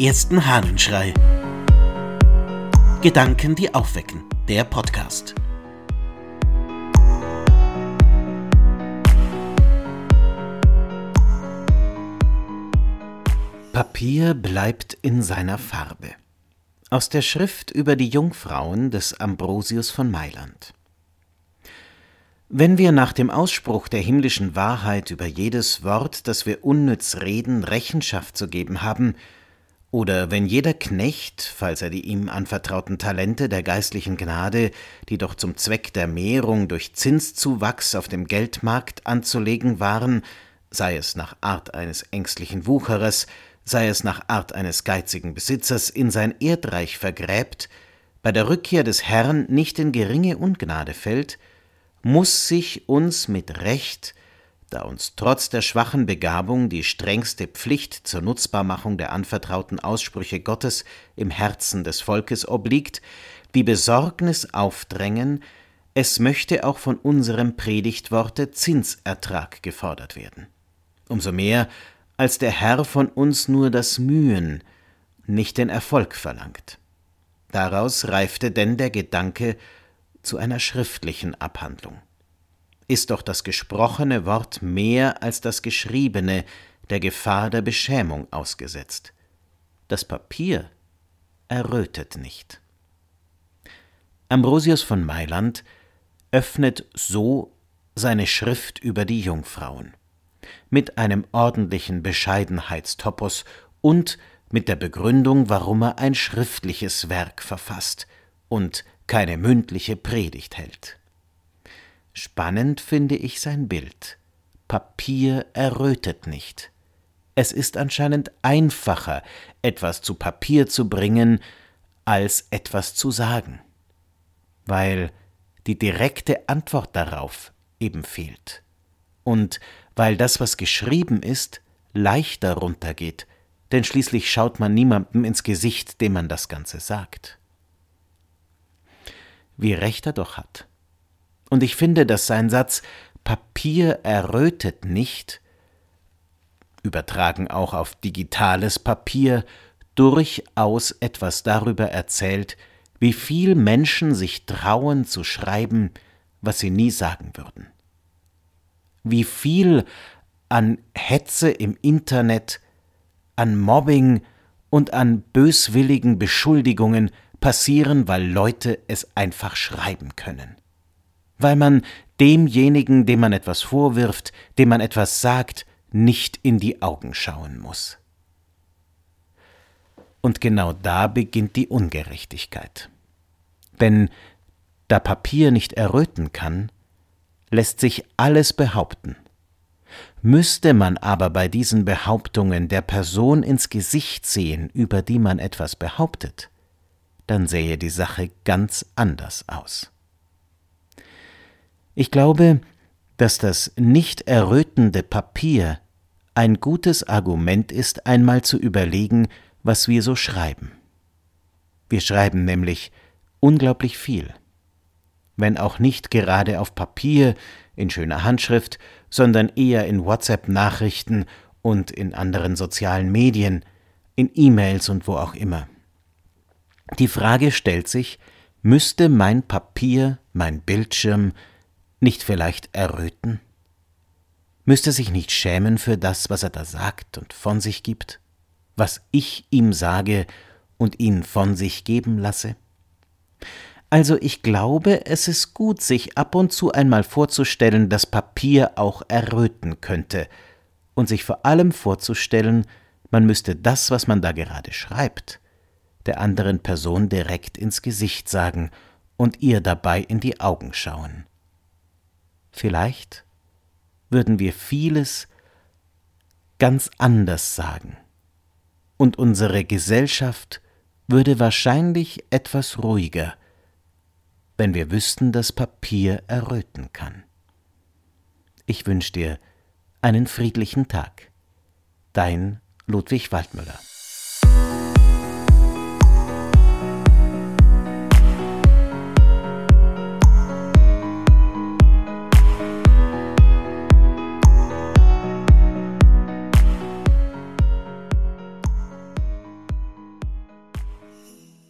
ersten Hahnenschrei. Gedanken, die aufwecken. Der Podcast. Papier bleibt in seiner Farbe. Aus der Schrift über die Jungfrauen des Ambrosius von Mailand. Wenn wir nach dem Ausspruch der himmlischen Wahrheit über jedes Wort, das wir unnütz reden, Rechenschaft zu geben haben, oder wenn jeder Knecht, falls er die ihm anvertrauten Talente der geistlichen Gnade, die doch zum Zweck der Mehrung durch Zinszuwachs auf dem Geldmarkt anzulegen waren, sei es nach Art eines ängstlichen Wucherers, sei es nach Art eines geizigen Besitzers, in sein Erdreich vergräbt, bei der Rückkehr des Herrn nicht in geringe Ungnade fällt, muss sich uns mit Recht, da uns trotz der schwachen Begabung die strengste Pflicht zur Nutzbarmachung der anvertrauten Aussprüche Gottes im Herzen des Volkes obliegt, die Besorgnis aufdrängen, es möchte auch von unserem Predigtworte Zinsertrag gefordert werden. Umso mehr, als der Herr von uns nur das Mühen, nicht den Erfolg verlangt. Daraus reifte denn der Gedanke, zu einer schriftlichen Abhandlung. Ist doch das gesprochene Wort mehr als das geschriebene der Gefahr der Beschämung ausgesetzt. Das Papier errötet nicht. Ambrosius von Mailand öffnet so seine Schrift über die Jungfrauen, mit einem ordentlichen Bescheidenheitstopos und mit der Begründung, warum er ein schriftliches Werk verfasst und keine mündliche Predigt hält. Spannend finde ich sein Bild. Papier errötet nicht. Es ist anscheinend einfacher, etwas zu Papier zu bringen, als etwas zu sagen, weil die direkte Antwort darauf eben fehlt und weil das, was geschrieben ist, leichter runtergeht, denn schließlich schaut man niemandem ins Gesicht, dem man das Ganze sagt wie recht er doch hat. Und ich finde, dass sein Satz Papier errötet nicht, übertragen auch auf digitales Papier, durchaus etwas darüber erzählt, wie viel Menschen sich trauen zu schreiben, was sie nie sagen würden. Wie viel an Hetze im Internet, an Mobbing und an böswilligen Beschuldigungen passieren, weil Leute es einfach schreiben können. Weil man demjenigen, dem man etwas vorwirft, dem man etwas sagt, nicht in die Augen schauen muss. Und genau da beginnt die Ungerechtigkeit. Denn da Papier nicht erröten kann, lässt sich alles behaupten. Müsste man aber bei diesen Behauptungen der Person ins Gesicht sehen, über die man etwas behauptet, dann sähe die Sache ganz anders aus. Ich glaube, dass das nicht errötende Papier ein gutes Argument ist, einmal zu überlegen, was wir so schreiben. Wir schreiben nämlich unglaublich viel, wenn auch nicht gerade auf Papier in schöner Handschrift, sondern eher in WhatsApp-Nachrichten und in anderen sozialen Medien, in E-Mails und wo auch immer. Die Frage stellt sich, müsste mein Papier, mein Bildschirm nicht vielleicht erröten? Müsste sich nicht schämen für das, was er da sagt und von sich gibt, was ich ihm sage und ihn von sich geben lasse? Also ich glaube, es ist gut, sich ab und zu einmal vorzustellen, dass Papier auch erröten könnte, und sich vor allem vorzustellen, man müsste das, was man da gerade schreibt, der anderen Person direkt ins Gesicht sagen und ihr dabei in die Augen schauen. Vielleicht würden wir vieles ganz anders sagen, und unsere Gesellschaft würde wahrscheinlich etwas ruhiger, wenn wir wüssten, dass Papier erröten kann. Ich wünsche dir einen friedlichen Tag. Dein Ludwig Waldmüller